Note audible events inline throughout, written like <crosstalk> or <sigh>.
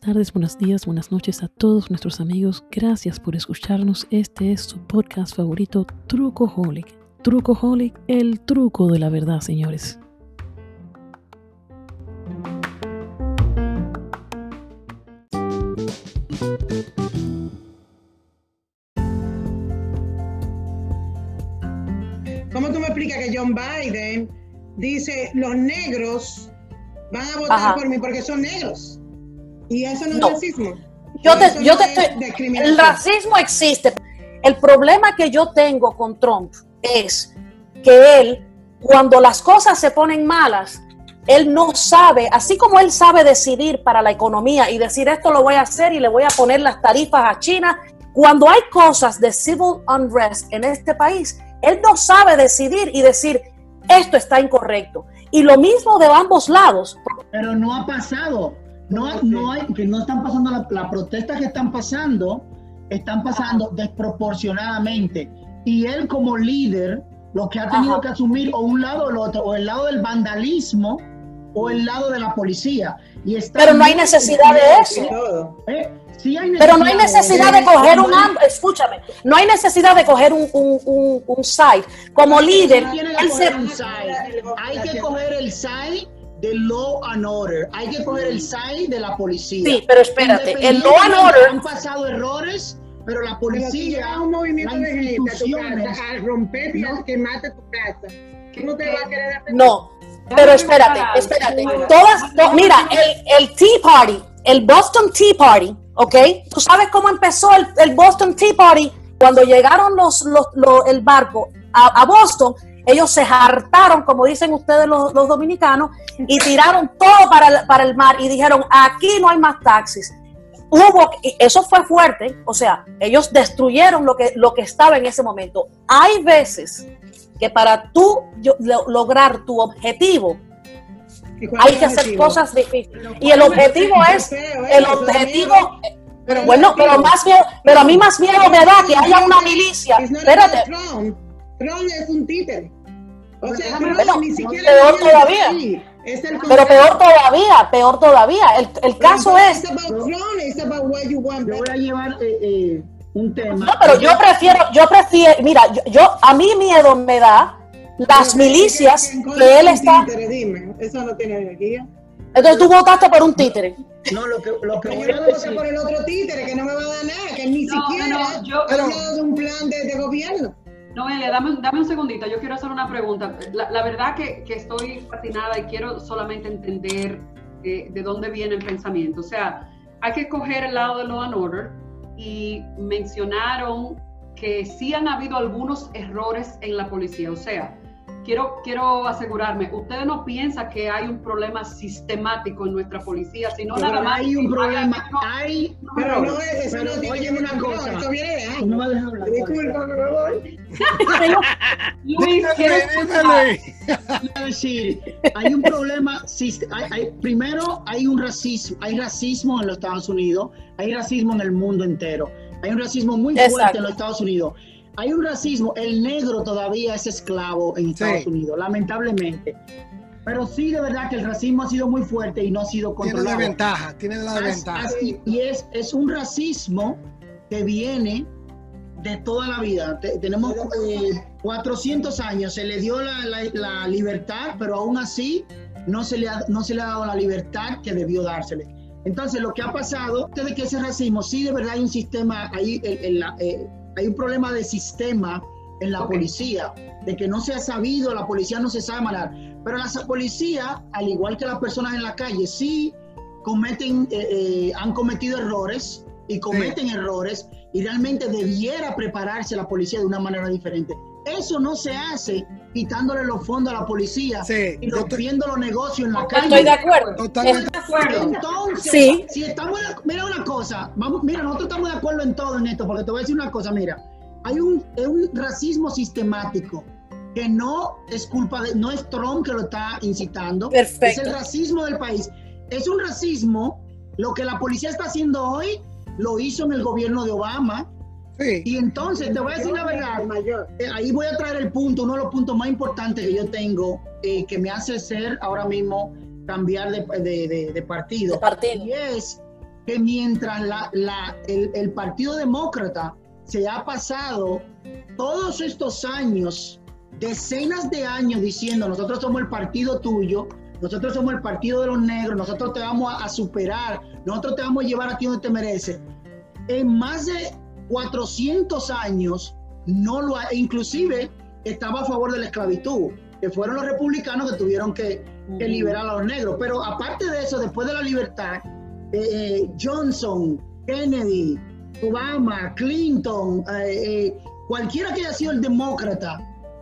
Buenas tardes, buenos días, buenas noches a todos nuestros amigos. Gracias por escucharnos. Este es su podcast favorito, Trucoholic. Trucoholic, el truco de la verdad, señores. ¿Cómo tú me explicas que John Biden dice los negros van a votar Ajá. por mí porque son negros? Y eso no, No. es racismo. Yo te, yo no te es estoy. El racismo existe. El problema que yo tengo con Trump es que él, cuando las cosas se ponen malas, él no sabe, así como él sabe decidir para la economía y decir esto lo voy a hacer y le voy a poner las tarifas a China, cuando hay cosas de civil unrest en este país, él no sabe decidir y decir esto está incorrecto. Y lo mismo de ambos lados. Pero no ha pasado. No, no hay, que no están pasando la- las protestas que están pasando, están pasando desproporcionadamente. Y él como líder, lo que ha tenido Ajá. que asumir o un lado o el otro, o el lado del vandalismo o el lado de la policía. Y está Pero no hay necesidad de eso. ¿Eh? Sí hay Pero no hay necesidad de coger un am am- escúchame, no hay necesidad de coger un, un, un, un side. Como líder, él se. Hay que coger el side de law and order. Hay que coger el side de la policía. Sí, pero espérate, el law and order- Han pasado errores, pero la Pero si policía, un movimiento de gente a tu instituciones, casa a no. quemarte tu casa, ¿qué no te va a querer hacer? no. Pero espérate, espérate. Todas, to- mira, el, el Tea Party, el Boston Tea Party, ¿ok? ¿Tú sabes cómo empezó el, el Boston Tea Party? Cuando llegaron los, los, los- el barco a, a Boston, ellos se hartaron, como dicen ustedes los, los dominicanos, y tiraron todo para el, para el mar y dijeron, aquí no hay más taxis. Hubo, eso fue fuerte, o sea, ellos destruyeron lo que, lo que estaba en ese momento. Hay veces que para tú yo- lo- lograr tu objetivo, ¿Y cuál hay que hacer objetivo? cosas difíciles. Y el objetivo es, el objetivo, Pero bueno, pero más miedo, pero a mí más miedo me da que haya una milicia. Espérate, Trump es un títere. O sea, Bueno, Trump ni siquiera peor todavía. Es el pero peor todavía, peor todavía. El, el caso es, It's about Trump, it's about what you want. yo voy a llevar eh, eh, un tema. no, pero yo prefiero, yo prefiero, mira, yo, yo- a mí miedo me da las milicias que él está. Títere, dime, eso no tiene energía. Entonces tú votaste por un títere. No, lo que, lo que voy yo a no voy a decir, por el otro títere que no me va a dar nada, que ni No, siquiera no, no, yo- ha hablado de un plan de, de gobierno. Noelia, dame, un- dame un segundito, yo quiero hacer una pregunta. La, verdad que, que estoy fascinada y quiero solamente entender eh, de dónde viene el pensamiento. O sea, hay que coger el lado de Law and Order y mencionaron que sí han habido algunos errores en la policía. O sea, quiero, quiero asegurarme, ¿ustedes no piensan que hay un problema sistemático en nuestra policía? Sino pero nada más hay un problema, hay, Pero no, eso pero no oye una cosa. Eso viene de no años. me dejes hablar. Disculpa, me voy. <laughs> Luis. Quiero decir, hay un problema, hay- hay- primero hay un racismo, hay racismo en los Estados Unidos, hay racismo en el mundo entero, hay un racismo muy fuerte Exacto. en los Estados Unidos, hay un racismo, el negro todavía es esclavo en Estados Unidos, lamentablemente, pero sí de verdad que el racismo ha sido muy fuerte y no ha sido Tiene la controlado. ventaja, tiene la As- ventaja. y es, es un racismo que viene de toda la vida. Te- tenemos eh, 400 años, se le dio la, la- la libertad, pero aún así no se, le ha, no se le ha dado la libertad que debió dársele. Entonces, lo que ha pasado es de que ese racismo, sí, de verdad hay un sistema, hay, el- el- la- eh, hay un problema de sistema en la Ok. policía, de que no se ha sabido, la policía no se sabe manejar. Pero la policía, al igual que las personas en la calle, sí cometen, eh, eh, han cometido errores y cometen errores y realmente debiera prepararse la policía de una manera diferente. Eso no se hace quitándole los fondos a la policía Sí, y rompiendo los negocios en la Estoy calle. Estoy de acuerdo. Totalmente. de acuerdo. Entonces, Sí. si estamos, de- mira una cosa, vamos, mira, nosotros estamos de acuerdo en todo en esto, porque te voy a decir una cosa, mira, hay un, es un racismo sistemático que no es culpa de, no es Trump que lo está incitando, Perfecto. es el racismo del país. Es un racismo, lo que la policía está haciendo hoy, lo hizo en el gobierno de Obama, Sí. y entonces te voy a decir la verdad, mayor. eh, ahí voy a traer el punto, uno de los puntos más importantes que yo tengo, eh, que me hace ser ahora mismo cambiar de, de- de partido. De partido. Y es que mientras la, la- el, el Partido Demócrata se ha pasado todos estos años, decenas de años diciendo, nosotros somos el partido tuyo, nosotros somos el partido de los negros, nosotros te vamos a, a superar, nosotros te vamos a llevar a ti donde te mereces. En más de 400 años, no lo ha, inclusive estaba a favor de la esclavitud, que fueron los republicanos que tuvieron que, que liberar a los negros. Pero aparte de eso, después de la libertad, eh, Johnson, Kennedy, Obama, Clinton, eh, eh, cualquiera que haya sido el demócrata,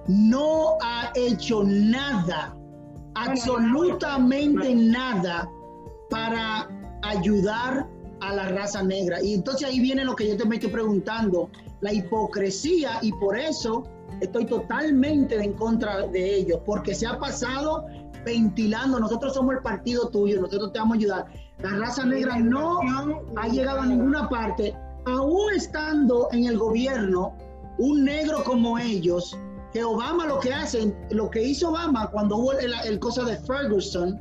no ha hecho nada, absolutamente nada para ayudar a la raza negra. Y entonces ahí viene lo que yo te me estoy preguntando, la hipocresía, y por eso estoy totalmente en contra de ellos, porque se ha pasado ventilando, nosotros somos el partido tuyo, nosotros te vamos a ayudar. La raza negra no ha llegado a ninguna parte, aún estando en el gobierno, un negro como ellos, que Obama lo que hace, lo que hizo Obama cuando hubo el, el cosa de Ferguson,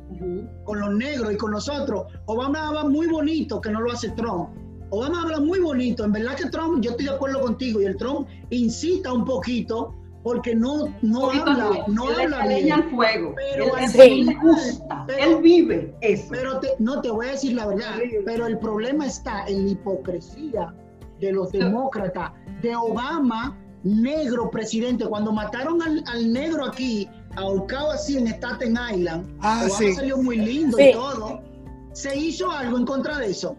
con los negros y con nosotros, Obama habla muy bonito, que no lo hace Trump. Obama habla muy bonito, en verdad que Trump, yo estoy de acuerdo contigo, y el Trump incita un poquito porque no, no habla, no, no habla le bien. al fuego. Pero él, al él vive eso. Pero te- no te voy a decir la verdad, pero el problema está en la hipocresía de los demócratas, de Obama, negro presidente. Cuando mataron al, al negro aquí, ahorcado así en Staten Island, Ah, sí. salió muy lindo Sí. y todo. Se hizo algo en contra de eso.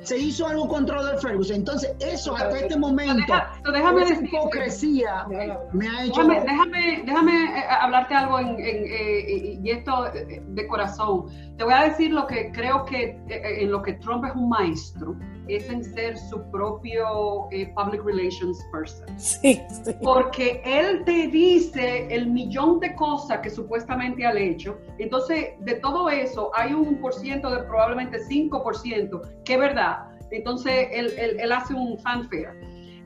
Se hizo algo contra lo de Ferguson. Entonces, eso hasta este momento, déjame esa hipocresía me ha hecho. Déjame, déjame, déjame, eh, hablarte algo en, en, eh, y esto eh, de corazón. Te voy a decir lo que creo que en lo que Trump es un maestro, es en ser su propio eh, public relations person. <laughs> Sí, sí. Porque él te dice el millón de cosas que supuestamente ha hecho. Entonces, de todo eso, hay un por ciento de probablemente 5% que es verdad. Entonces, él, él- él hace un fanfare.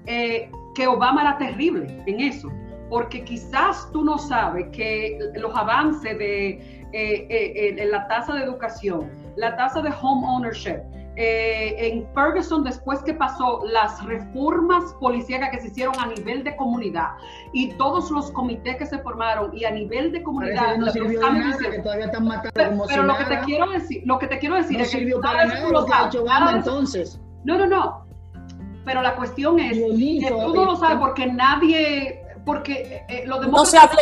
Eh, que Obama era terrible en eso. Porque quizás tú no sabes que los avances de eh, eh, eh, la tasa de educación, la tasa de home ownership, eh, en Ferguson, después que pasó las reformas policíacas que se hicieron a nivel de comunidad y todos los comités que se formaron y a nivel de comunidad, no los sirvió de nada, que todavía están matando Pero, como pero si lo que te quiero decir, lo que te quiero decir No es que sirvió para nada lo ha hecho Obama entonces. No, no, no. Pero la cuestión es que tú no lo eh, sabes porque nadie, porque eh, los No se habló.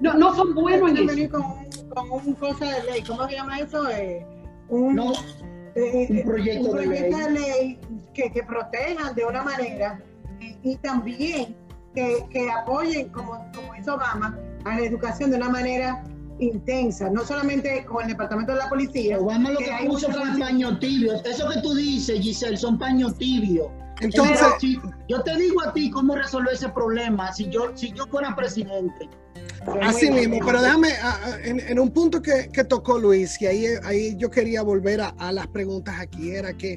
no, no son buenos en eso. venir con, un- con un cosa de ley, ¿cómo se llama eso? Eh, un, No, eh, un proyecto un de proyecto ley. de ley que, que protejan de una manera y, y también que, que apoyen, como, como hizo Obama, a la educación de una manera intensa, no solamente con el departamento de la policía. Obama lo que que puso fue paños tibios. Eso que tú dices, Giselle, son paños tibios. Entonces, Pero si- yo te digo a ti cómo resolver ese problema si yo, si yo fuera presidente. así mismo, pero déjame, en, en un punto que, que tocó Luis, y ahí, ahí yo quería volver a, a las preguntas aquí, era que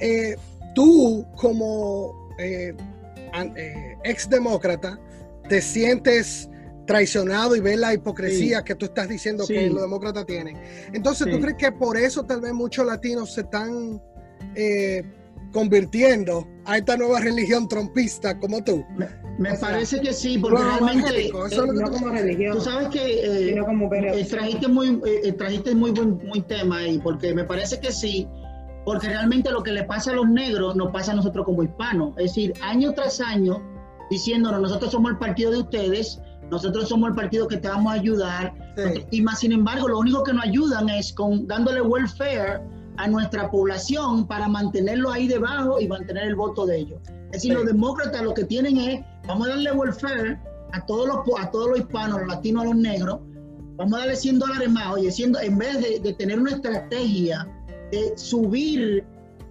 eh, tú como eh, eh, exdemócrata te sientes traicionado y ves la hipocresía que tú estás diciendo Sí. que los demócratas tienen. Entonces, ¿tú crees que por eso tal vez muchos latinos se están eh, convirtiendo a esta nueva religión trompista como tú? Me sea, parece que sí, porque realmente. eso no tú- como religión, Tú sabes que eh, como eh, trajiste muy, eh, eh, trajiste muy buen muy tema ahí, porque me parece que sí, porque realmente lo que le pasa a los negros nos pasa a nosotros como hispanos. Es decir, año tras año, diciéndonos, nosotros somos el partido de ustedes, nosotros somos el partido que te vamos a ayudar, Sí. y más sin embargo, lo único que nos ayudan es con dándole welfare a nuestra población para mantenerlo ahí debajo y mantener el voto de ellos. Es decir, Sí. los demócratas lo que tienen es, vamos a darle welfare a todos los, a todos los hispanos, los latinos, a los negros, vamos a darle 100 dólares más, oye, 100 do- en vez de, de tener una estrategia de subir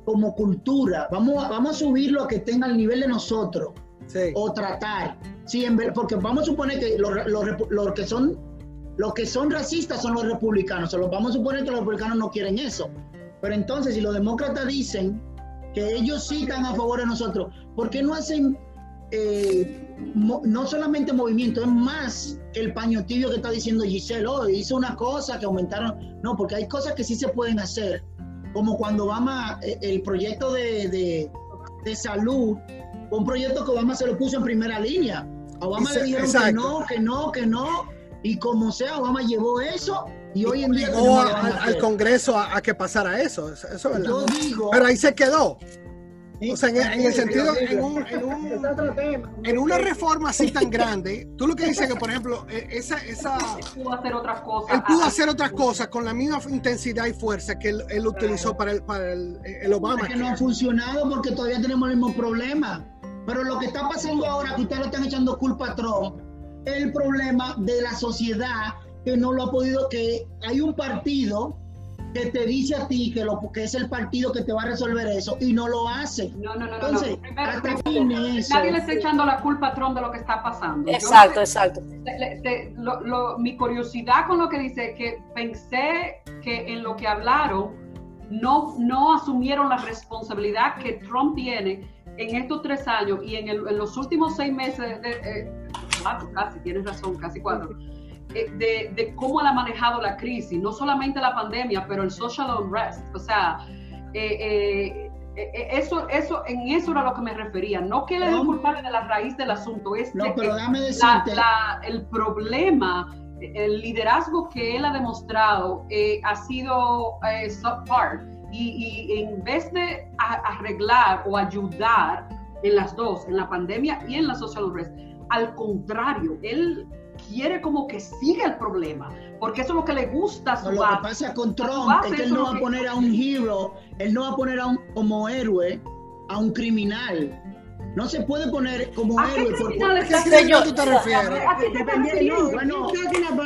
como cultura, vamos, a- vamos a subirlo a que tenga el nivel de nosotros Sí. o tratar. Sí, en ver- porque vamos a suponer que los, los que son los que son racistas son los republicanos. O sea, los- vamos a suponer que los republicanos no quieren eso. Pero entonces, si los demócratas dicen que ellos sí están a favor de nosotros, ¿por qué no hacen eh, no solamente movimiento, es más el paño tibio que está diciendo Giselle, oh, hizo una cosa que aumentaron, no, porque hay cosas que sí se pueden hacer, como cuando Obama, eh, el proyecto de, de, salud, un proyecto que Obama se lo puso en primera línea. Obama le dijeron que no, que no, que no, y como sea, Obama llevó eso y hoy en día llegó al, Congreso a, que pasara eso. eso, Yo digo, Pero ahí se quedó. O sea, en, el sentido, en, una reforma así tan grande, tú lo que dices que, por ejemplo, e, esa... esa él pudo hacer otras cosas. Él pudo hacer otras cosas con la misma intensidad y fuerza que él, utilizó para el, para el, el Obama. que no ha funcionado porque todavía tenemos el mismo problema. Pero lo que está pasando ahora, que ustedes le están echando culpa a Trump, es el problema de la sociedad que no lo ha podido, que hay un partido que te dice a ti que, lo, que es el partido que te va a resolver eso y no lo hace. No, no, no. Entonces, nadie le está echando la culpa a Trump de lo que está pasando. Exacto, exacto. mi curiosidad con lo que dice que pensé que en lo que hablaron no, no asumieron la responsabilidad que Trump tiene en estos tres años y en, los últimos seis meses, de, eh, casi, tienes razón, casi cuatro eh, de, cómo él ha manejado la crisis, no solamente la pandemia, pero el social unrest. O sea, eh, eh, eso, eso, en eso era lo que me refería. No que él es el culpable de la raíz del asunto, es no, pero el problema, el liderazgo que él ha demostrado ha sido subpart. Y, y, en vez de arreglar o ayudar en las dos, en la pandemia y en la social unrest, al contrario, él quiere como que siga el problema, porque eso es lo que le gusta a su Lo que pasa con Trump es que él no va a poner a un hero, él no va a poner a un, como héroe a un criminal. No se puede poner como héroe. Por, Señor, tú te refieres?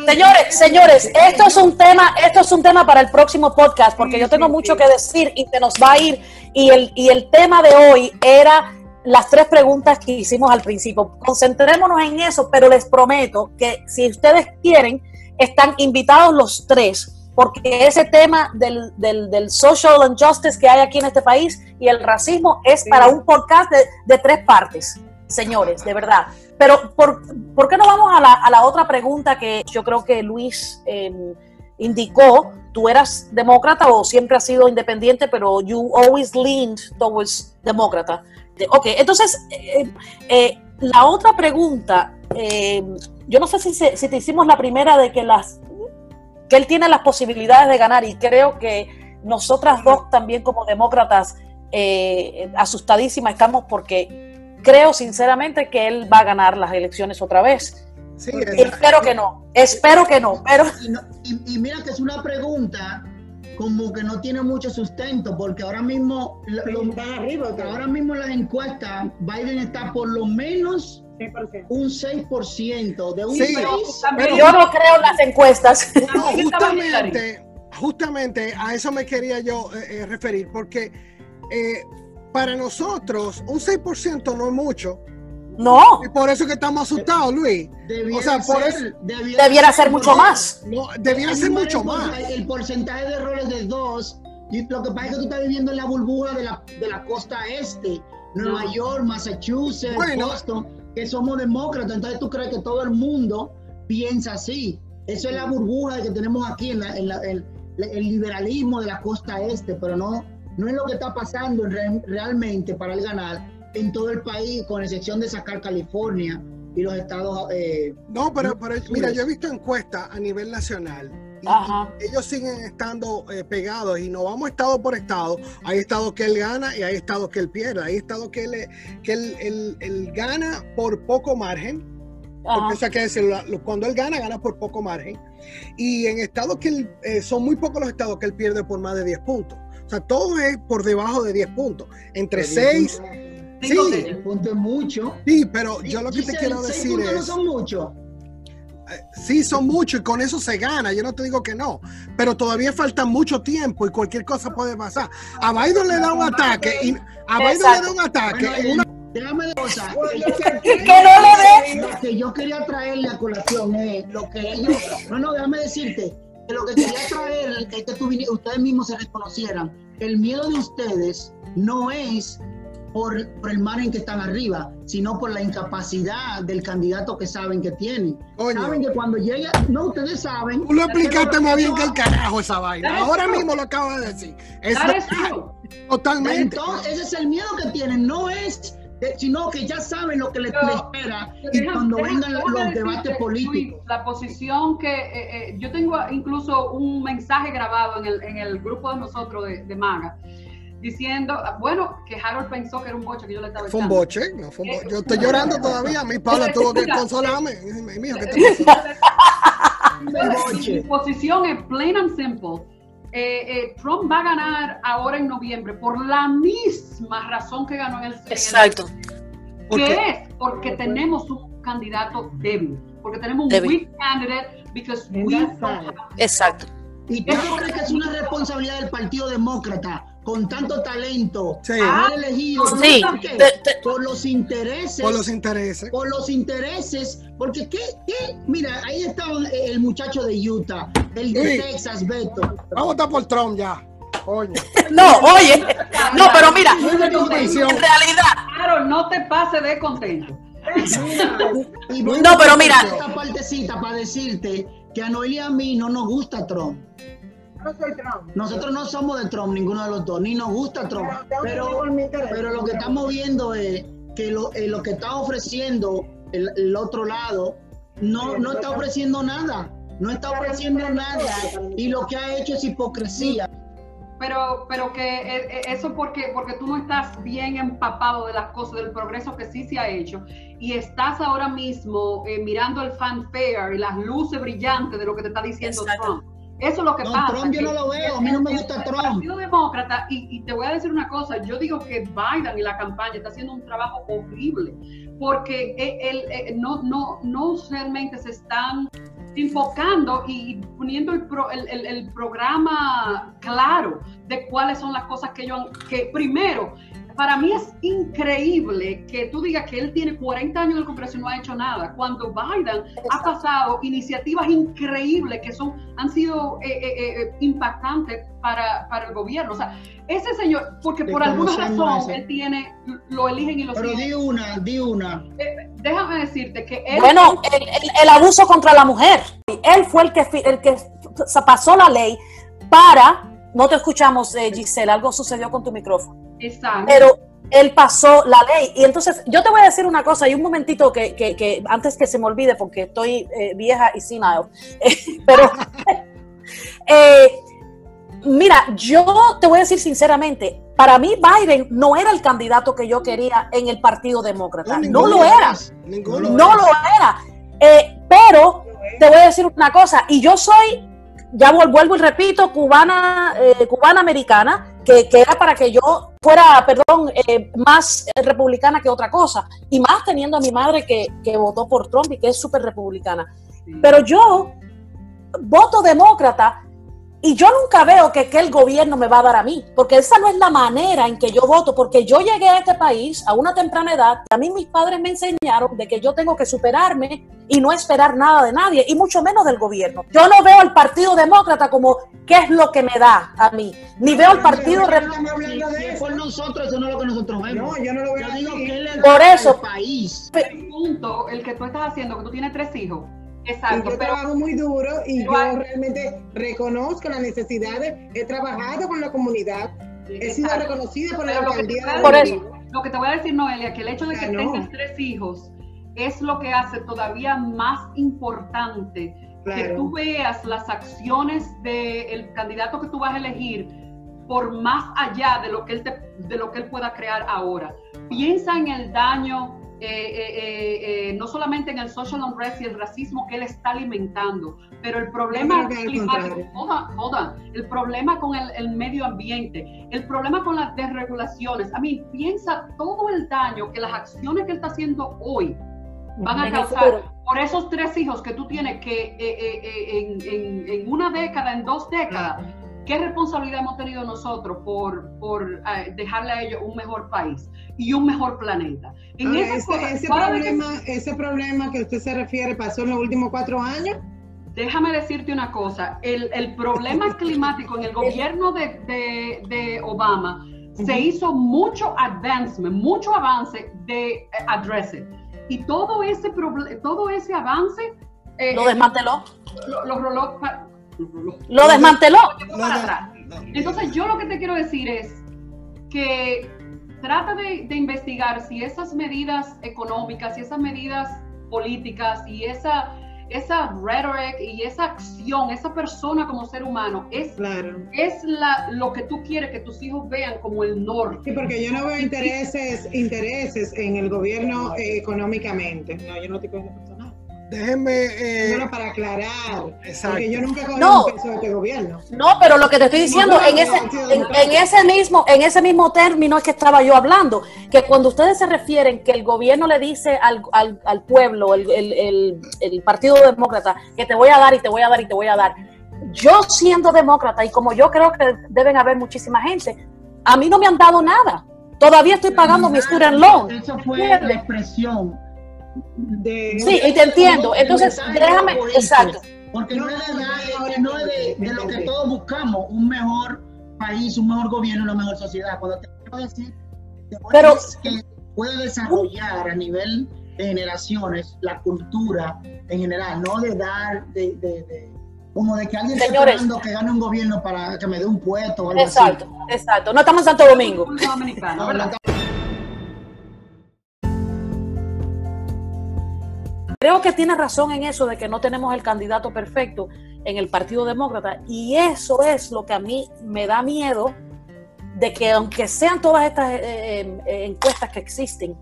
señores, señores, esto es un tema, esto es un tema para el próximo podcast, porque yo tengo mucho que decir y se nos va a ir. Y el, y el tema de hoy era las tres preguntas que hicimos al principio. Concentrémonos en eso, pero les prometo que si ustedes quieren, están invitados los tres, porque ese tema del, del, social injustice que hay aquí en este país y el racismo es para un podcast de, tres partes, señores, de verdad. Pero, ¿por, ¿por qué no vamos a la, a la, otra pregunta que yo creo que Luis em, indicó? ¿Tú eras demócrata o siempre has sido independiente, pero you always leaned towards demócrata? Ok, entonces, eh, eh, la otra pregunta, eh, yo no sé si, si, te hicimos la primera de que las que él tiene las posibilidades de ganar y creo que nosotras dos también como demócratas asustadísimas estamos porque creo sinceramente que él va a ganar las elecciones otra vez. Sí, espero que no, espero que no, pero... y mira que es una pregunta como que no tiene mucho sustento, porque ahora mismo, ahora mismo las encuestas, Biden está por lo menos un 6% de un sí, Pero yo no creo en las encuestas. <laughs> justamente, justamente a eso me quería yo eh, eh, referir, porque eh, para nosotros un 6% no es mucho, no. Y por eso que estamos asustados, Luis. Debiera o sea, por eso. Debiera, ser mucho más. No, debiera ser mucho más. El porcentaje de errores de dos. Y lo que pasa es que tú estás viviendo en la burbuja de la, de la costa este. Nueva York, Massachusetts, Boston, que somos demócratas. Entonces tú crees que todo el mundo piensa así. Eso es la burbuja que tenemos aquí en, la, en, la, el liberalismo de la costa este, pero no, no es lo que está pasando realmente para el ganar en todo el país, con excepción de sacar California y los estados. Eh, no, pero, pero mira, yo he visto encuestas a nivel nacional. Y ellos siguen estando eh, pegados y no vamos estado por estado. Hay estados que él gana y hay estados que él pierde. Hay estados que él, que él, gana por poco margen. Porque, o sea, que decir, cuando él gana, gana por poco margen. Y en estados que él, eh, son muy pocos los estados que él pierde por más de 10 puntos. O sea, todo es por debajo de 10 puntos. Entre 6 Sí, el punto es mucho. Sí, pero yo lo que te quiero decir es. no son muchos. Eh, sí, son muchos y con eso se gana. Yo no te digo que no, pero todavía falta mucho tiempo y cualquier cosa puede pasar. A Biden le da un ataque y a Biden le da un ataque. Déjame de cosa. que no. Lo que yo quería traerle a colación es lo que ellos. No, no, déjame decirte que lo que quería traer es que ustedes mismos se reconocieran. El miedo de ustedes no es por, por el margen que están arriba, sino por la incapacidad del candidato que saben que tienen. Coño. Saben que cuando llega, no, ustedes saben. Tú lo explicaste más bien que el carajo esa vaina. Ahora mismo lo acabo de decir. Es totalmente. Entonces, ese es el miedo que tienen, no es, de- sino que ya saben lo que les, Pero- les espera y cuando vengan los debates políticos. La posición que eh, eh, yo tengo incluso un mensaje grabado en el, en el grupo de nosotros de, de Maga diciendo, bueno, que Harold pensó que era un boche que yo le estaba Fue un boche, no fue un boche. Yo estoy llorando todavía. Mi Paula <laughs> tuvo que consolarme. Dime, Mijo, ¿qué te pasó? <laughs> Boche. Mi posición es plain and simple. Eh, eh, Trump va a ganar ahora en noviembre por la misma razón que ganó en el, en el Exacto. ¿Por ¿Qué qué? es? Porque tenemos un candidato débil. Porque tenemos un Débil. weak candidate because we Exacto. ¿Y tú no crees que es una responsabilidad del Partido Demócrata con tanto talento Sí. haber elegido Sí. ¿por qué? Te- te- por los intereses Por los intereses. por los intereses, porque qué, qué, mira, ahí estaba el muchacho de Utah, el de Sí. Texas, Beto. Vamos a votar por Trump ya. Coño. No, oye. No, pero mira, en realidad, Harold, no te pases de contento. Y No, pero mira. esta partecita para decirte que a Noel y a mí no nos gusta Trump. Yo no soy Trump. Nosotros no somos de Trump, ninguno de los dos, ni nos gusta Trump. Pero, pero lo que estamos viendo es que lo, eh, lo que está ofreciendo el, el otro lado no, no está ofreciendo nada. No está ofreciendo nada. Y lo que ha hecho es hipocresía. Pero, pero que eh, eh, eso porque, porque tú no estás bien empapado de las cosas, del progreso que sí se ha hecho, y estás ahora mismo eh, mirando el fanfare y las luces brillantes de lo que te está diciendo Exacto. Trump. Eso es lo que No, pasa. Trump yo no lo veo, a mí no me gusta el Trump. Partido Demócrata, y, y te voy a decir una cosa, yo digo que Biden y la campaña está haciendo un trabajo horrible, porque él, él, eh, no, no, no realmente se están enfocando y poniendo el, pro- el, el- el programa claro de cuáles son las cosas que ellos han, que primero, para mí es increíble que tú digas que él tiene 40 años en el Congreso y no ha hecho nada, cuando Biden ha pasado iniciativas increíbles que son, han sido eh, eh, eh, impactantes para, para el gobierno. O sea, ese señor, porque por alguna razón él tiene, lo eligen y lo Pero siguen. di una, di una. Eh, déjame decirte que él bueno, el, el- el abuso contra la mujer. Él fue el que, fi- el que se pasó la ley para, no te escuchamos, eh, Giselle, algo sucedió con tu micrófono. Exacto. pero él pasó la ley. Y entonces, yo te voy a decir una cosa, y un momentito que, que- que antes que se me olvide, porque estoy eh, vieja y sin <laughs> pero <laughs> eh, mira, yo te voy a decir sinceramente, para mí Biden no era el candidato que yo quería en el Partido Demócrata, no, lo era. Ninguno. no lo era. Eh, pero te voy a decir una cosa, y yo soy, ya vuel- vuelvo y repito, cubana, eh, cubana americana, que, que era para que yo fuera, perdón, eh, más republicana que otra cosa, y más teniendo a mi madre que, que votó por Trump y que es súper republicana. Pero yo voto demócrata y yo nunca veo que, que el gobierno me va a dar a mí, porque esa no es la manera en que yo voto, porque yo llegué a este país a una temprana edad, a mí mis padres me enseñaron de que yo tengo que superarme y no esperar nada de nadie, y mucho menos del gobierno. Yo no veo al Partido Demócrata como qué es lo que me da a mí, ni veo al Partido No Si por nosotros, eso no es lo que nosotros vemos. No, yo no lo veo Yo digo así. que él es Por eso. el país. el punto, el que tú estás haciendo, que tú tienes tres hijos. Y Exacto, yo pero trabajo muy duro y yo hay- realmente reconozco las necesidades. He trabajado con la comunidad. He sido Exacto. reconocida por la Pero lo que, te alcaldía Por eso. lo que te voy a decir, Noelia, que el hecho de que no. tengas tres hijos es lo que hace todavía más importante que tú veas las acciones del candidato que tú vas a elegir por más allá de lo que él te- de lo que él pueda crear ahora. Piensa en el daño, eh, eh, eh, eh, no solamente en el social unrest y el racismo que él está alimentando, pero el problema climático, hold on, hold on. el problema con el, el medio ambiente, el problema con las desregulaciones. A mí, piensa todo el daño que las acciones que él está haciendo hoy van a causar por esos tres hijos que tú tienes que eh, eh, eh, en, en- en una década, en dos décadas, ¿qué responsabilidad hemos tenido nosotros por, por eh, dejarle a ellos un mejor país y un mejor planeta? En Ahora, esas ese, cosas, ese cada vez que- problema, ese problema que usted se refiere pasó en los últimos cuatro años. Déjame decirte una cosa, el, el problema <laughs> climático en el gobierno de, de- de Obama se hizo mucho advancement, mucho avance de eh, address it. Y todo ese, todo ese avance eh, Lo desmanteló. lo, lo Lo desmanteló. Lo para atrás. Entonces, yo lo que te quiero decir es que trata de, de investigar si esas medidas económicas y esas medidas políticas y esa, esa rhetoric y esa acción, esa persona como ser humano, es, Claro. es la, lo que tú quieres que tus hijos vean como el norte. Sí, porque yo no veo intereses, intereses en el gobierno eh, económicamente. No, yo no personal. Déjenme. eh, para aclarar. Exacto. Porque yo nunca he cogido No. un peso de este gobierno. No, pero lo que te estoy diciendo, en ese, en, en ese mismo, en ese mismo término es que estaba yo hablando, que cuando ustedes se refieren que el gobierno le dice al, al, al pueblo, el, el, el, el Partido Demócrata, que te voy a dar y te voy a dar y te voy a dar, yo siendo demócrata y como yo creo que deben haber muchísima gente, a mí no me han dado nada. Todavía estoy pagando mi student loan. Eso fue la expresión. De, Sí, y te entiendo. Entonces, déjame, exacto. Porque no es de, dar- no es de, de lo que todos buscamos, un mejor país, un mejor gobierno, una mejor sociedad. Cuando te quiero decir que puede- Pero- que puede desarrollar a nivel de generaciones la cultura en general, no de dar, de, de- de- como de que alguien esté Señores. esperando que gane un gobierno para que me dé un puesto o algo Exacto, exacto. No estamos en Santo Domingo. República Dominicana, así. Creo que tiene razón en eso de que no tenemos el candidato perfecto en el Partido Demócrata y eso es lo que a mí me da miedo de que aunque sean todas estas eh, eh, eh, encuestas que existen,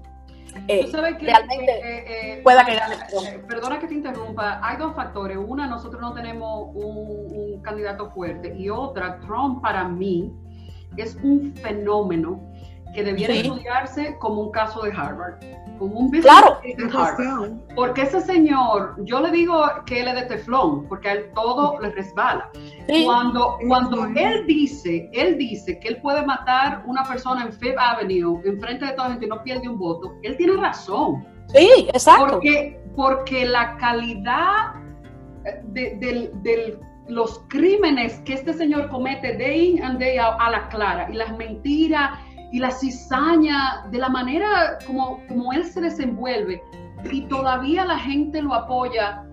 eh, Tú sabes que, realmente eh, pueda que gane. perdón. eh, perdona que te interrumpa, hay dos factores. Una, nosotros no tenemos un, un candidato fuerte. Y otra, Trump para mí es un fenómeno que debiera Sí. estudiarse como un caso de Harvard. Como un business Claro. de. Porque ese señor, yo le digo que él es de teflón, porque a él todo le resbala. Sí, Cuando, cuando él dice, él dice que él puede matar una persona en Fifth Avenue, en frente de toda la gente y no pierde un voto, él tiene razón. sí, exacto. Porque, porque la calidad eh, de, del- del- los crímenes que este señor comete day in and day out a la clara, y las mentiras y la cizaña, de la manera como, como él se desenvuelve, y todavía la gente lo apoya,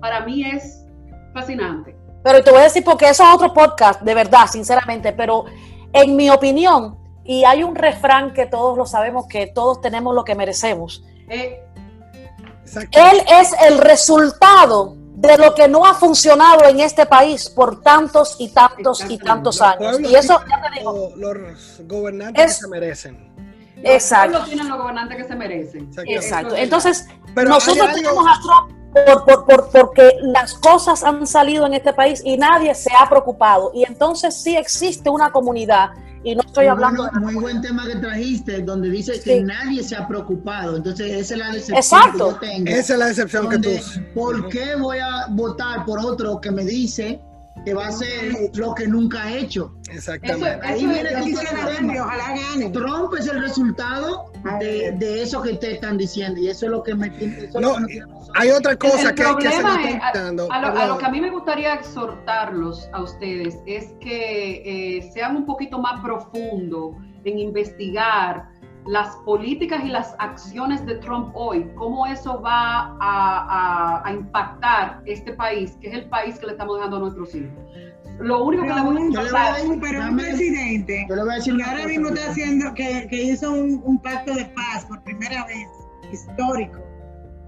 para mí es fascinante. Pero te voy a decir porque eso es otro podcast, de verdad, sinceramente, pero en mi opinión, y hay un refrán que todos lo sabemos, que todos tenemos lo que merecemos, Eh, él es el resultado de lo que no ha funcionado en este país por tantos y tantos y tantos años. Y eso, ya te digo, lo- los gobernantes Es- que se merecen. exacto. Los tienen los gobernantes que se merecen. Exacto. Exacto. Entonces, Pero nosotros hay algo- tenemos a Trump por, por- por- porque las cosas han salido en este país y nadie se ha preocupado. Y entonces sí existe una comunidad, y no estoy Muy hablando bueno- de... muy buen tema que trajiste, donde dice Sí. que nadie se ha preocupado. Entonces, esa es la decepción Exacto. que yo tengo. Esa es la decepción que tú. donde, ¿Por qué voy a votar por otro que me dice que va a hacer lo que nunca ha hecho? Exactamente. Ahí Eso- viene todo quisiera el ojalá gane. Trump es el resultado de, de eso que ustedes están diciendo y eso es lo que me eso es No, que a nosotros. Hay otra cosa el que, que se problema me es, está quitando. a, lo, a lo que a mí me gustaría exhortarlos a ustedes es que eh, sean un poquito más profundo en investigar las políticas y las acciones de Trump hoy, cómo eso va a, a- a impactar este país, que es el país que le estamos dejando a nuestros hijos. Lo único que le voy a Pero un, Yo le voy a decir- pero un dame- presidente Yo le voy a decir que ahora cosa, mismo está haciendo, que, que hizo un, un pacto de paz por primera vez, histórico.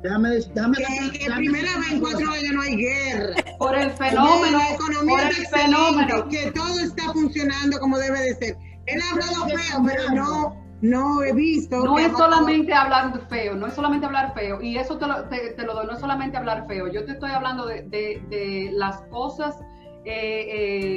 Déjame, decir- déjame, Que, que déjame primera vez en cuatro años no hay guerra. por el Que fenómeno, la economía por el está fenómeno. que todo está funcionando como debe de ser. Él ha hablado feo, pero no, no he visto. No es solamente hablar feo, no es solamente hablar feo, y eso te lo, te, te lo doy, no es solamente hablar feo, yo te estoy hablando de, de- de las cosas eh,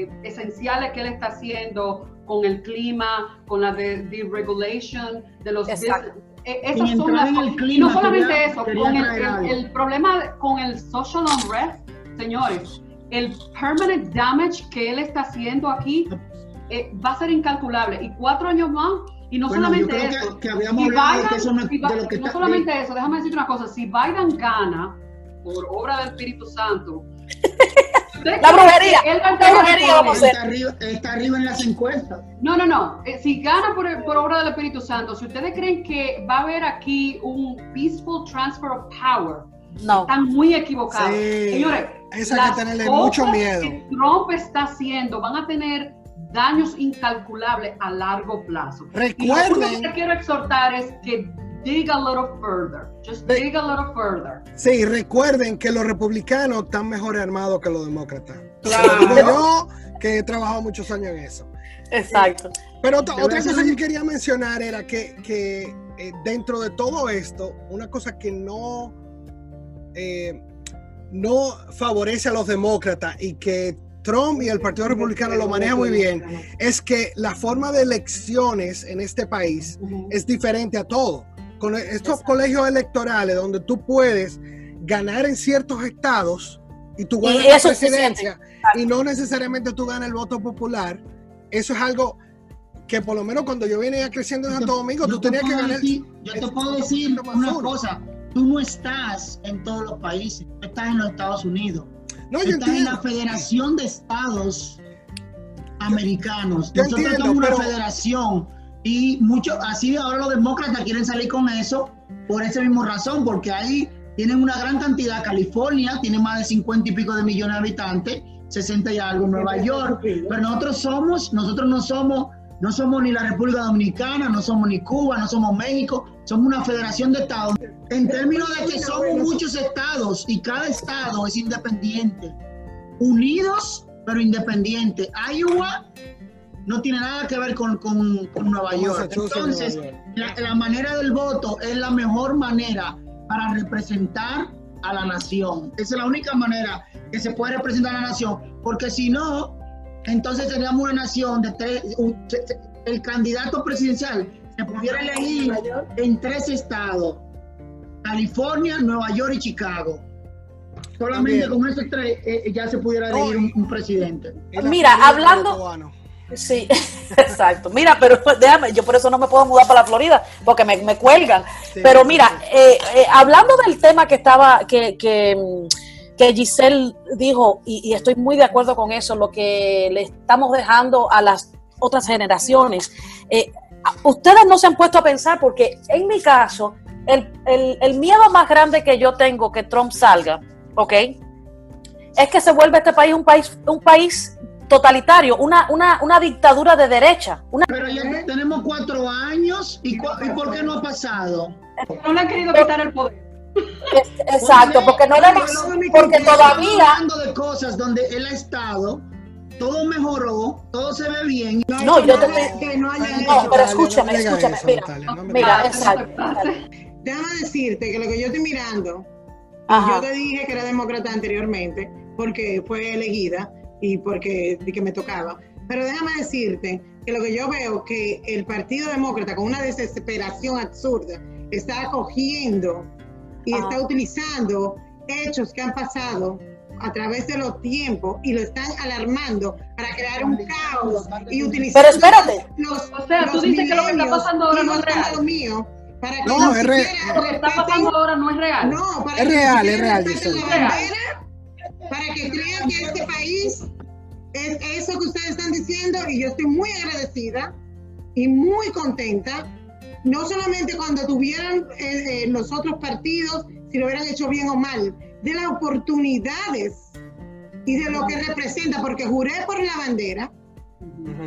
eh, esenciales que él está haciendo con el clima, con la de, deregulation de los Exacto. Eh, esas son las en el cosas. Y clima, no solamente quería- eso, quería con el, el- el problema con el social unrest, señores, el permanent damage que él está haciendo aquí eh, va a ser incalculable. Y cuatro años más, y no Bueno, yo solamente creo eso. que habíamos si hablado de Biden- que eso no es si Bi- de lo que no está- solamente eso, déjame decirte una cosa, si Biden gana por obra del Espíritu Santo, <laughs> La brujería, que él va a la brujería vamos a. Está arriba, está arriba en las encuestas. No, no, no. Eh, Si gana por, por obra del Espíritu Santo, si ustedes creen que va a haber aquí un peaceful transfer of power, No. están muy equivocados. Sí, Señores, eso hay que las tenerle cosas mucho miedo. que Trump está haciendo van a tener daños incalculables a largo plazo. Y lo único Recuerden- que quiero exhortar es que dig a little further. Just Sí. dig a little further. Sí, recuerden que los republicanos están mejor armados que los demócratas. Claro. Yo, que he trabajado muchos años en eso. Exacto. Pero otra, cosa que quería mencionar era que, que, eh, dentro de todo esto, una cosa que no, eh, no favorece a los demócratas y que Trump y el Partido Republicano lo manejan muy bien, es que la forma de elecciones en este país es diferente a todo. Con estos colegios electorales donde tú puedes ganar en ciertos estados y tú Y ganas la presidencia y no necesariamente tú ganas el voto popular, eso es algo que por lo menos cuando yo vine creciendo en Santo Domingo, tú te tenías que ganar. decir- yo te puedo decir una cosa. Tú no estás en todos los países, tú estás en los Estados Unidos. No, en la Federación de Estados Americanos. Yo Nosotros entiendo, somos una pero- federación y muchos, así ahora los demócratas quieren salir con eso por esa misma razón, porque ahí tienen una gran cantidad. California tiene más de 50 y pico de millones de habitantes, 60 y algo, Nueva York. Pero nosotros somos, nosotros no somos, no somos ni la República Dominicana, no somos ni Cuba, no somos México, somos una federación de estados. En términos de que somos muchos estados y cada estado es independiente, unidos pero independientes. Iowa no tiene nada que ver con, con- con Nueva York. Entonces, la, la manera del voto es la mejor manera para representar a la nación. Esa es la única manera que se puede representar a la nación, porque si no, entonces seríamos una nación de tres, un- el candidato presidencial se pudiera elegir en tres estados, California, Nueva York y Chicago. Solamente También. con esos tres eh, ya se pudiera elegir un, un presidente. Mira, hablando-. Sí, <laughs> exacto. Mira, pero <laughs> déjame, yo por eso no me puedo mudar para la Florida, porque me, me cuelgan. Sí, pero mira, sí. eh, eh, hablando del tema que estaba, que, que, mm, que Giselle dijo, y, y estoy muy de acuerdo con eso, lo que le estamos dejando a las otras generaciones. eh, ustedes no se han puesto a pensar, porque en mi caso, el, el- el miedo más grande que yo tengo que Trump salga, ¿ok? Es que se vuelve este país un país, un país totalitario, una, una, una dictadura de derecha. Una, Pero ya tenemos cuatro años y, cu- ¿y por qué no ha pasado? No le han querido quitar el poder. Exacto, porque no le hemos, porque todavía, hablando de cosas donde él ha estado, todo mejoró, todo se ve bien. no, yo te que no haya no, pero escúchame, no escúchame, eso, mira, Natalia, no mira, exacto. Déjame decirte que lo que yo estoy mirando, Ajá. yo te dije que era demócrata anteriormente, porque fue elegida y porque di que me tocaba. Pero déjame decirte que lo que yo veo que el Partido Demócrata, con una desesperación absurda, está acogiendo y Ajá. está utilizando hechos que han pasado a través de los tiempos y lo están alarmando para crear un caos y utilizando Pero espérate. los, O sea, tú dices que lo que está pasando ahora no es real. míos para que No, es re- siquiera Lo que está pasando ahora no es real. no, para Es que real, es real, la bandera, para que crean que este país es eso que ustedes están diciendo y yo estoy muy agradecida y muy contenta, no solamente cuando tuvieran eh, eh, los otros partidos, si lo hubieran hecho bien o mal, de las oportunidades y de lo que representa, porque juré por la bandera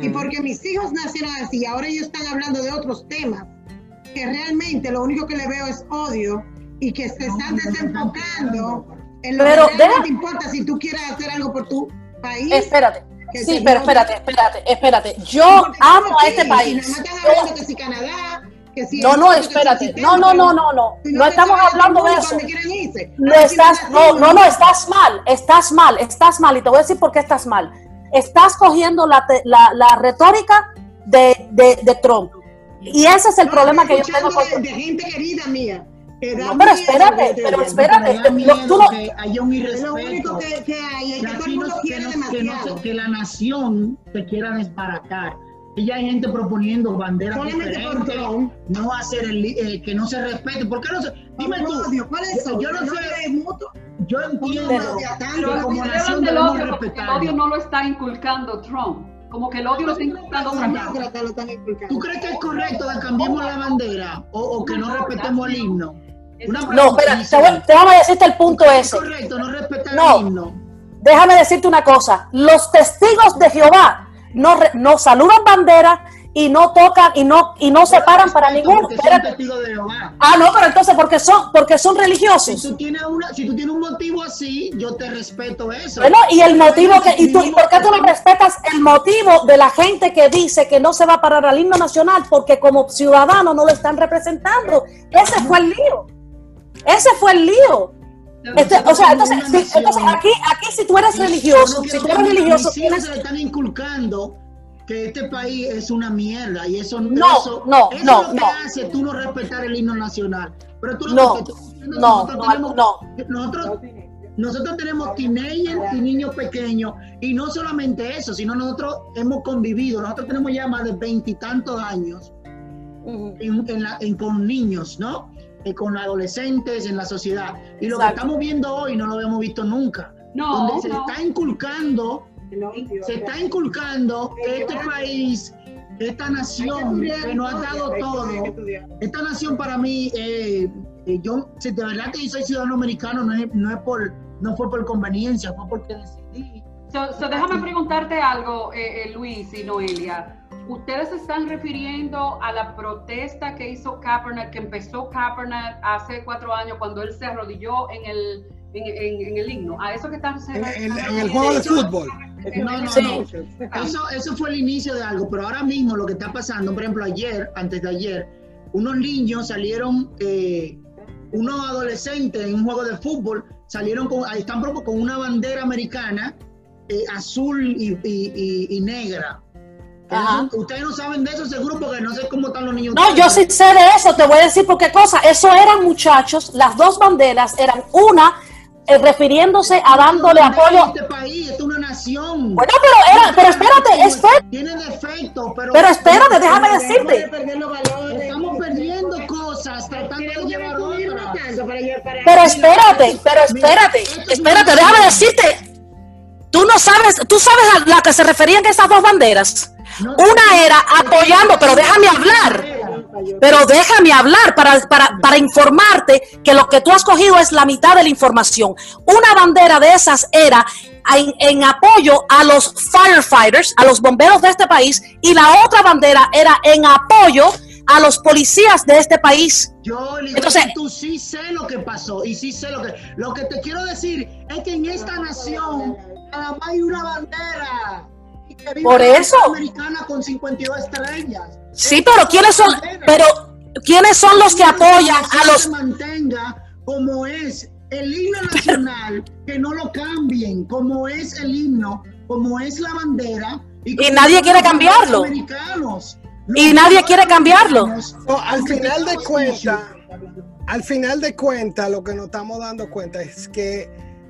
y porque mis hijos nacieron así, ahora ellos están hablando de otros temas, que realmente lo único que le veo es odio y que se están desenfocando en lo Pero que realmente importa si tú quieres hacer algo por tu país. Espérate. Sí, pero espérate, espérate, espérate. Yo amo a este si país. nada más están Yo- hablando que si Canadá, que si No, no, espérate. sistema, No, no, no, no, no. si No te estamos hablando de eso. irse. No estás, no, no, no, estás mal, estás mal, estás mal. Y te voy a decir por qué estás mal. Estás cogiendo la, te- la, la retórica de, de, de Trump. Y ese es el No, problema que yo tengo con de, de gente querida mía. No, pero espérate, estoy pero espérate. Tú no- que haya un Es lo único que, que hay, es que que todo el no- mundo quiere no- que no demasiado. que la nación se quiera desbaratar. Y ya hay gente proponiendo banderas Solamente por no hacer el, eh, que no se respete. ¿Por qué no se? Dime tú, odio, ¿cuál es eso? yo no ¿No sé, es mutuo? yo entiendo Pero- que como nación del odio, el odio no lo está inculcando Trump. Como que el odio lo está inculcando inculcando. ¿Tú crees que es correcto que cambiemos la bandera o, o que no respetemos el himno? Una No, espera, te voy- déjame decirte el punto ¿Es ese. correcto no respetar No. el himno? Déjame decirte una cosa. Los testigos de Jehová no, no saludan bandera y no tocan y no y no se paran para ningún. Ah, no, pero entonces porque son porque son Si religiosos. tú, tienes una, si tú tienes un motivo así, yo te respeto eso. Bueno, y el motivo que y tú y por qué tú no respetas el motivo de la gente que dice que no se va a parar al himno nacional porque como ciudadano no lo están representando. Ese fue el lío. Ese fue el lío. Este, o sea, entonces, si- entonces aquí, aquí si tú eres religioso, si tú eres religioso, tienes se le están inculcando que este país es una mierda y eso No, eso, no, eso no, es lo que no. hace tú no respetar el himno nacional. Pero tú No, respetas- no, nosotros no, tenemos- no. Nosotros, nosotros tenemos teenagers y niños pequeños y no solamente eso, sino nosotros hemos convivido, nosotros tenemos ya más de veintitantos años en, en la- en- con niños, ¿no? Eh, con adolescentes en la sociedad. Y lo que Exacto. estamos viendo hoy no lo habíamos visto nunca. No, donde se no. está inculcando, se está inculcando que este país, esta nación que nos ha dado todo, esta nación para mí, eh, eh, yo, si de verdad que yo soy ciudadano americano, no es, no es por, no fue por conveniencia, fue porque decidí. So, so déjame preguntarte algo, eh, eh, Luis y Noelia. ¿Ustedes se están refiriendo a la protesta que hizo Kaepernick, que empezó Kaepernick hace cuatro años cuando él se arrodilló en el, en, en- en el himno? ¿A eso que están En, en- en el juego de fútbol. No, no, Sí. no. Eso, eso fue el inicio de algo, pero ahora mismo lo que está pasando, por ejemplo, ayer, antes de ayer, unos niños salieron, eh, unos adolescentes en un juego de fútbol, salieron con, están como con una bandera americana eh, azul y, y- y- y negra. Ajá. Ustedes no saben de eso seguro porque no sé cómo están los niños. No, yo sí sé de eso, te voy a decir por qué cosa. Eso eran muchachos, las dos banderas eran una eh, refiriéndose a dándole apoyo. Este país, es una nación. Bueno, pero era, pero espérate, espérate, Tiene defectos, pero. pero espérate, déjame decirte. Estamos perdiendo cosas, tratando de llevar Pero espérate, pero espérate, espérate, déjame decirte. Tú no sabes, tú sabes a la que se referían esas dos banderas. Una era apoyando, pero déjame hablar. Pero déjame hablar para, para, para informarte que lo que tú has cogido es la mitad de la información. Una bandera de esas era en, en apoyo a los firefighters, a los bomberos de este país, y la otra bandera era en apoyo a los policías de este país. Yo, Lidia, Entonces- tú sí sé lo que pasó y sí sé lo que. Lo que te quiero decir es que en esta nación nada más hay una bandera. Y Por la eso. Americana con 52 estrellas. Sí, pero ¿quiénes son? Pero ¿quiénes son los que apoyan a Que los se mantenga como es el himno nacional, que no lo cambien, como es el himno, como es la bandera. como nadie quiere cambiarlo. americanos. Y nadie quiere cambiarlo. No, al final de cuentas, al final de cuentas, lo que nos estamos dando cuenta es que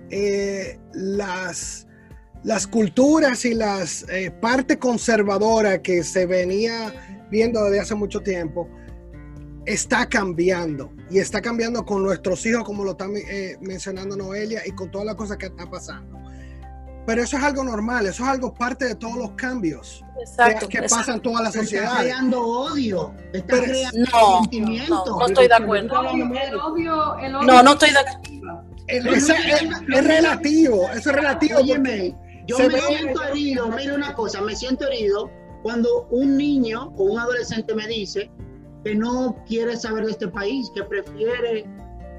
eh, las, las culturas y las eh, parte conservadora que se venía viendo desde hace mucho tiempo está cambiando y está cambiando con nuestros hijos, como lo está eh, mencionando Noelia, y con todas las cosas que está pasando. Pero eso es algo normal, eso es algo parte de todos los cambios que, que pasan en toda la Se está sociedad. creando odio, está Pero- creando No, sentimiento. no, no estoy de acuerdo. El odio, el odio No, no estoy de Es, es- es- es relativo, eso es relativo. porque Óyeme, yo se me ve- siento herido, mira una cosa, me siento herido cuando un niño o un adolescente me dice que no quiere saber de este país, que prefiere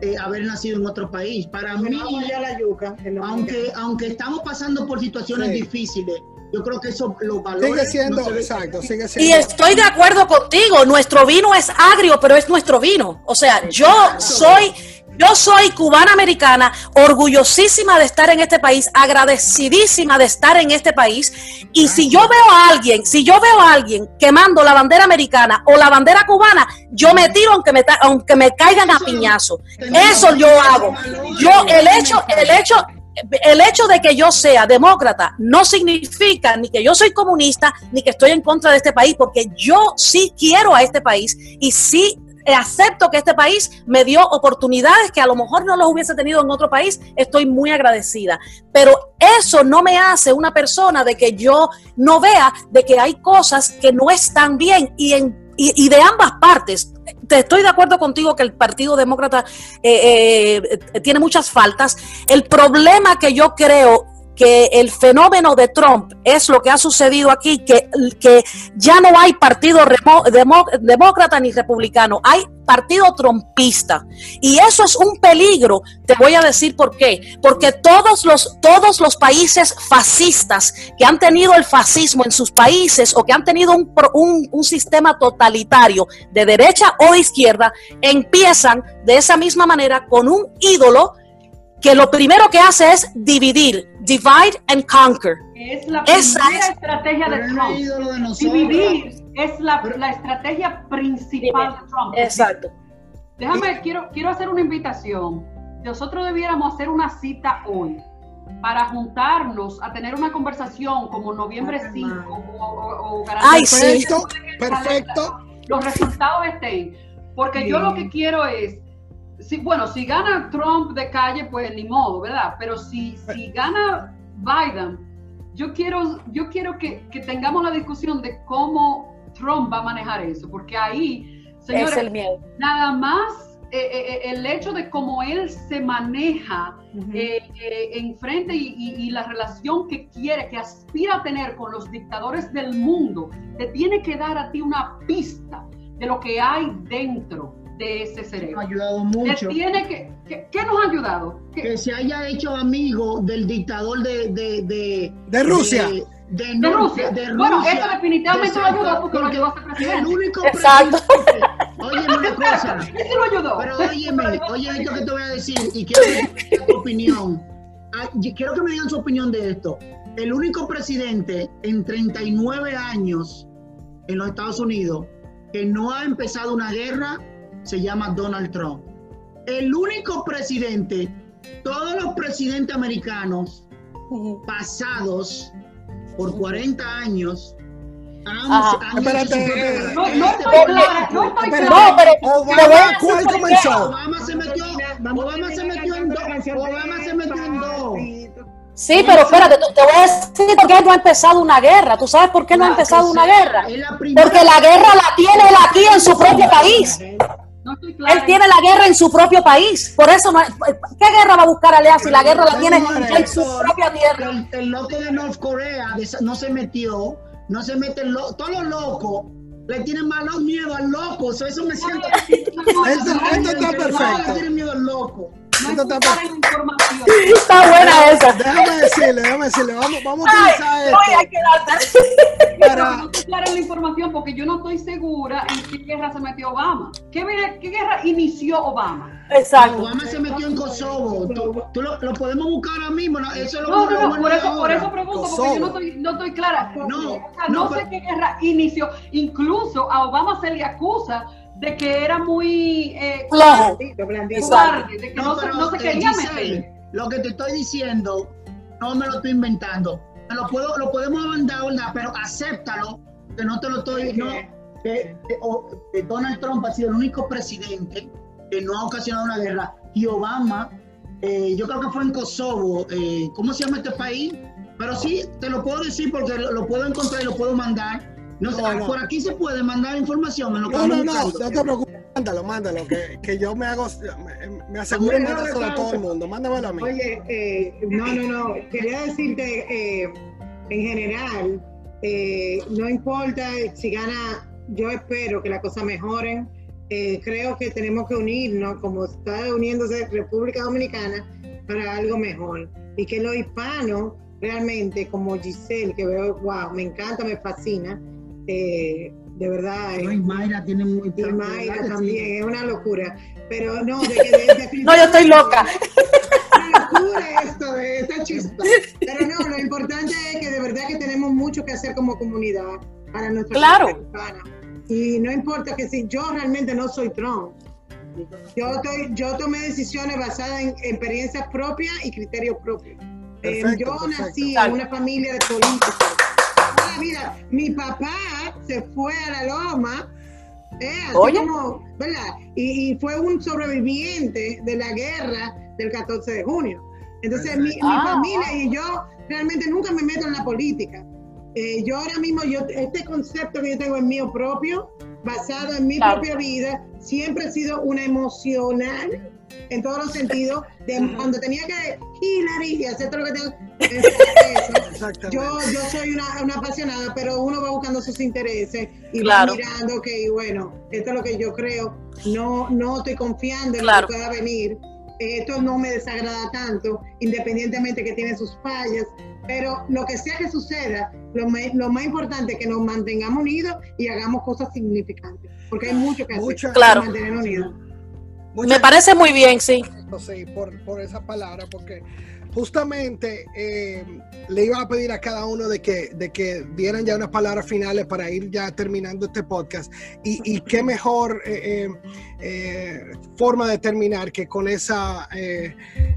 eh, haber nacido en otro país. Para Que mí, no la yuca, aunque, aunque estamos pasando por situaciones Sí. difíciles, yo creo que eso los valores Sigue siendo, no exacto, sigue Y siendo. estoy de acuerdo contigo, nuestro vino es agrio, pero es nuestro vino. O sea, yo soy, yo soy cubana americana, orgullosísima de estar en este país, agradecidísima de estar en este país. Y si yo veo a alguien, si yo veo a alguien quemando la bandera americana o la bandera cubana, yo me tiro aunque me, aunque me caigan a piñazo. Eso yo hago. Yo, el hecho, el hecho, el hecho de que yo sea demócrata no significa ni que yo soy comunista ni que estoy en contra de este país, porque yo sí quiero a este país y sí acepto que este país me dio oportunidades que a lo mejor no los hubiese tenido en otro país, estoy muy agradecida. Pero eso no me hace una persona de que yo no vea de que hay cosas que no están bien y en y, de ambas partes. Te estoy de acuerdo contigo que el Partido Demócrata eh, eh, tiene muchas faltas. El problema que yo creo que el fenómeno de Trump es lo que ha sucedido aquí, que, que ya no hay partido demócrata ni republicano, hay partido trompista. Y eso es un peligro, te voy a decir por qué. Porque todos los, todos los países fascistas que han tenido el fascismo en sus países o que han tenido un, un, un sistema totalitario de derecha o de izquierda, empiezan de esa misma manera con un ídolo que lo primero que hace es dividir, divide and conquer. Es la primera estrategia de Trump. dividir es la, la, estrategia principal de Trump. Exacto. Déjame, quiero, quiero hacer una invitación. Nosotros debiéramos hacer una cita hoy para juntarnos a tener una conversación como noviembre 5 o, o, Ay, perfecto, perfecto. Los resultados estén. Porque yo lo que quiero es bueno, si gana Trump de calle, pues ni modo, ¿verdad? Pero si, si gana Biden, yo quiero, yo quiero que, tengamos la discusión de cómo Trump va a manejar eso, porque ahí, señores, es el miedo. nada más eh, eh, eh, el hecho de cómo él se maneja enfrente y, y, la relación que quiere, que aspira a tener con los dictadores del mundo, te tiene que dar a ti una pista de lo que hay dentro de ese cerebro. Nos ha ayudado mucho. Tiene que, ¿Qué nos ha ayudado? Que se haya hecho amigo del dictador de, de, de, de Rusia. De, Rusia. Bueno, eso definitivamente lo ayudó porque, lo ayudó a ser presidente. El único Exacto. Óyeme una <laughs> cosa. Eso lo ayudó. Pero óyeme, oye esto que te voy a decir y quiero que tu opinión. Ah, quiero que me digan su opinión de esto. El único presidente en 39 años en los Estados Unidos que no ha empezado una guerra se llama Donald Trump. El único presidente, todos los presidentes americanos pasados por 40 años espérate, no, no, no, no, pero Obama, ¿cuál comenzó? Obama se metió, Obama se metió en dos, Obama se metió en dos. Sí, pero espérate, te voy a decir por qué no ha empezado una guerra. ¿Tú sabes por qué no ha empezado una guerra? Porque la guerra la tiene él aquí en su propio país. Él tiene la guerra en su propio país. Por eso, no, ¿qué guerra va a buscar Alea si la guerra la tiene en su propia tierra? El, loco de North Korea no se metió, no se mete en lo, todos los locos le tienen más miedo al loco. Eso, me siento. esto, esto está perfecto. Le tienen miedo al loco. No está, información. está buena esa. Déjame decirle, déjame decirle, vamos, vamos a utilizar Ay, esto. Para... No aclarar la información porque yo no estoy segura en qué guerra se metió Obama. ¿Qué, qué guerra inició Obama? Exacto. Obama se metió en Kosovo. Tú, tú lo, lo, podemos buscar ahora mismo. ¿no? Eso lo no, no, no, por eso, por eso pregunto, Kosovo. porque yo no estoy, no estoy clara. No, o sea, no, no sé pero... qué guerra inició. Incluso a Obama se le acusa de que era muy eh, blandito, cobarde, de que no, no, se, no se quería meter. Lo que te estoy diciendo, no me lo estoy inventando. Me lo, puedo, lo podemos mandar, ¿verdad? Pero acéptalo, que no te lo estoy... No, que, que, Donald Trump ha sido el único presidente que no ha ocasionado una guerra. Y Obama, eh, yo creo que fue en Kosovo. Eh, ¿Cómo se llama este país? Pero sí, te lo puedo decir porque lo, lo puedo encontrar y lo puedo mandar no, no, no, por aquí se puede mandar información. En lo no, no, no, no te preocupes. Mándalo, mándalo, que, que yo me hago, me, me aseguro el eso de todo el mundo. Mándamelo a mí. Oye, eh, no, no, no. Quería decirte, eh, en general, eh, no importa si gana, yo espero que las cosas mejoren. Eh, creo que tenemos que unirnos, como está uniéndose República Dominicana, para algo mejor. Y que los hispanos, realmente, como Giselle, que veo, wow, me encanta, me fascina eh, de verdad. No, y Mayra tiene muy Y Mayra también, es una locura. Pero no, de que de, <laughs> No, yo estoy loca. Una locura esto, de esta chispa. Pero no, lo importante es que de verdad que tenemos mucho que hacer como comunidad para nuestra claro. Y no importa que si yo realmente no soy Trump. Yo, estoy, yo tomé decisiones basadas en experiencias propias y criterios propios. Eh, yo nací en una familia de políticos mira, mi papá se fue a la loma ¿eh? Así Oye. como, ¿verdad? Y, y fue un sobreviviente de la guerra del 14 de junio. Entonces, mi, mi Ah, familia y yo realmente nunca me meto en la política. Eh, yo ahora mismo, yo, este concepto que yo tengo es mío propio, basado en mi Claro. propia vida, siempre he sido una emocional en todos los sentidos. De cuando tenía que Hillary y hacer todo lo que tengo. eso. Yo, yo soy una, una apasionada, pero uno va buscando sus intereses y Claro. va mirando que, bueno, esto es lo que yo creo. No, no estoy confiando en Claro. lo que pueda venir. Esto no me desagrada tanto, independientemente que tiene sus fallas. Pero lo que sea que suceda, lo, me- lo más importante es que nos mantengamos unidos y hagamos cosas significantes. Porque hay mucho que hacer Mucha- Claro. para mantenernos unidos. Muchas Me parece muy bien, sí. por, por esa palabra, porque justamente eh, le iba a pedir a cada uno de que, de que dieran ya unas palabras finales para ir ya terminando este podcast. Y, y qué mejor eh, eh, forma de terminar que con esa,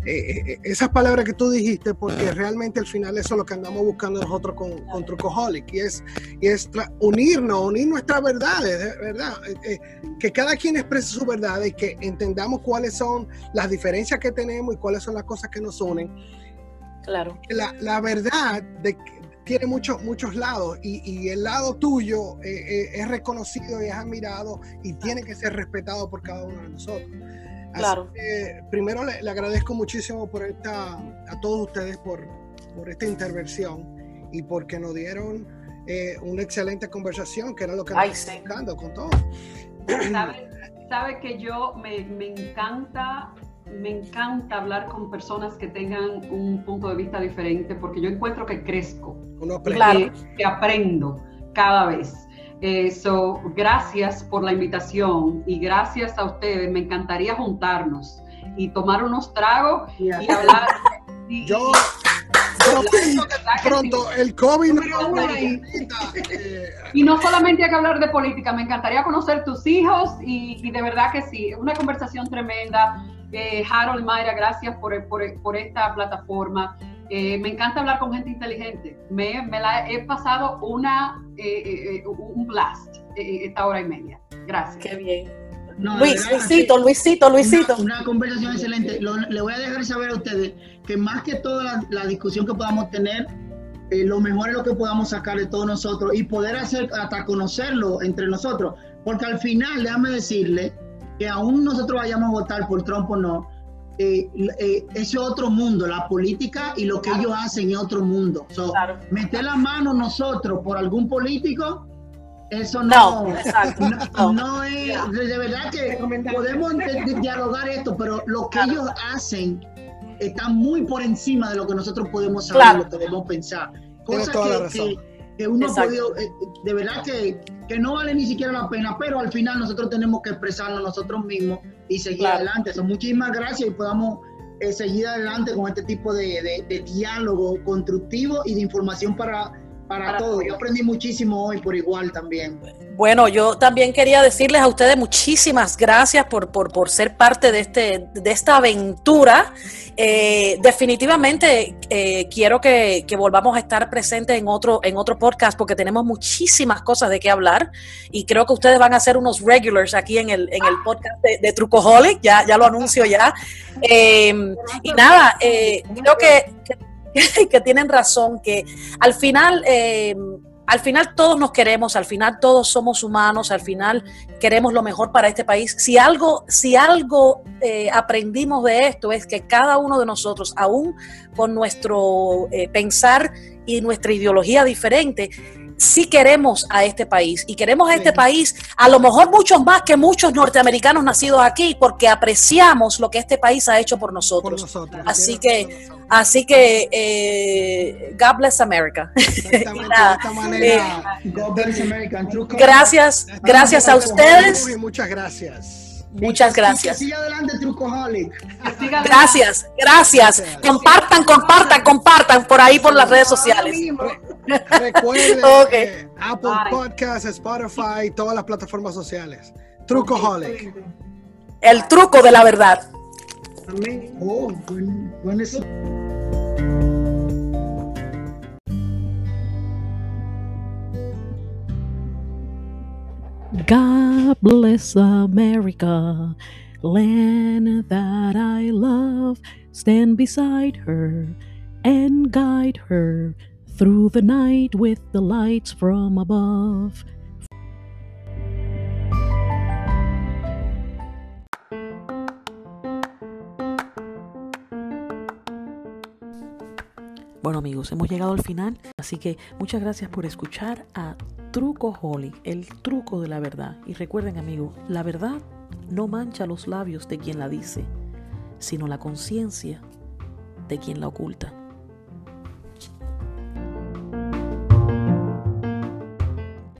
esas palabras que tú dijiste, porque realmente al final eso es lo que andamos buscando nosotros con, con Trucoholic, y es, y es unirnos, unir nuestras verdades, de verdad. Que cada quien exprese su verdad y que entendamos cuáles son las diferencias que tenemos y cuáles son las cosas que nos unen. Claro. La, la verdad de que tiene muchos muchos lados y, y el lado tuyo eh, eh, es reconocido y es admirado y tiene que ser respetado por cada uno de nosotros. Así Claro. que, primero le, le agradezco muchísimo por esta, a todos ustedes por, por esta intervención y porque nos dieron eh, una excelente conversación, que era lo que Ay, nos sí. buscando con todo. ¿Sabe, sabe que yo me, me encanta, me encanta hablar con personas que tengan un punto de vista diferente porque yo encuentro que crezco, Uno aprende. Claro. que, aprendo cada vez. Eh, so, gracias por la invitación y gracias a ustedes. Me encantaría juntarnos y tomar unos tragos y hablar. <laughs> y- Yo yo pienso que ¿verdad que pronto el COVID no Y no solamente hay que hablar de política, me encantaría conocer tus hijos y, y de verdad que sí, una conversación tremenda. Eh, Harold, Mayra, gracias por, por, por esta plataforma. Eh, me encanta hablar con gente inteligente. Me, me la he pasado una, eh, eh, eh, un blast eh, esta hora y media. Gracias. Qué bien. No, Luis, verdad, Luisito, Luisito, Luisito. Una, una conversación excelente. Lo- le voy a dejar saber a ustedes que más que toda la, la discusión que podamos tener, eh, lo mejor es lo que podamos sacar de todos nosotros y poder hacer hasta conocerlo entre nosotros. Porque al final, déjame decirle que aún nosotros vayamos a votar por Trump o no, eh, eh, ese otro mundo, la política y lo que ellos hacen es otro mundo. So, Claro. meter la mano nosotros por algún político, eso no, No, exacto. no, No. no es, de de verdad que podemos de- de- dialogar esto, pero lo que ellos hacen está muy por encima de lo que nosotros podemos saber, Claro. lo que podemos pensar. La que, razón. que- que uno ha podido, eh, de verdad que, que no vale ni siquiera la pena, pero al final nosotros tenemos que expresarnos nosotros mismos y seguir Claro. adelante. So, muchísimas gracias y podamos eh, seguir adelante con este tipo de, de- de diálogo constructivo y de información para, para, Para todos. todos. Yo aprendí muchísimo hoy por igual también. Bueno, yo también quería decirles a ustedes muchísimas gracias por, por, por ser parte de, este, de esta aventura. Eh, definitivamente eh, quiero que, que volvamos a estar presentes en otro, en otro podcast porque tenemos muchísimas cosas de qué hablar y creo que ustedes van a ser unos regulars aquí en el, en el podcast de, de Trucoholic, ya, ya lo anuncio ya. Eh, y nada, eh, creo que, que, <laughs> que tienen razón, que al final... eh, al final todos nos queremos, al final todos somos humanos, al final queremos lo mejor para este país. Si algo, si algo eh, aprendimos de esto es que cada uno de nosotros, aún con nuestro eh, pensar y nuestra ideología diferente, sí queremos a este país y queremos a este Sí. país a lo mejor muchos más que muchos norteamericanos nacidos aquí porque apreciamos lo que este país ha hecho por por nosotros. Así que-. Así que, eh, God bless America. <laughs> Exactamente, nada, de esta manera. God bless America. and True Gracias, gracias a ustedes. Y muchas gracias. Muchas Que gracias. siga adelante Trucoholic. Que siga Gracias, gracias. Compartan, compartan, compartan por ahí por las redes Ahora sociales. Recuerden Ok. eh, Apple Bye. Podcasts, Spotify, todas las plataformas sociales. Trucoholic. El truco de la verdad. Amén. Oh, buen, buen eso. God bless America, land that I love. Stand beside her and guide her through the night with the lights from above. Bueno amigos, hemos llegado al final, así que muchas gracias por escuchar a Truco Holly, el truco de la verdad. Y recuerden amigos, la verdad no mancha los labios de quien la dice, sino la conciencia de quien la oculta.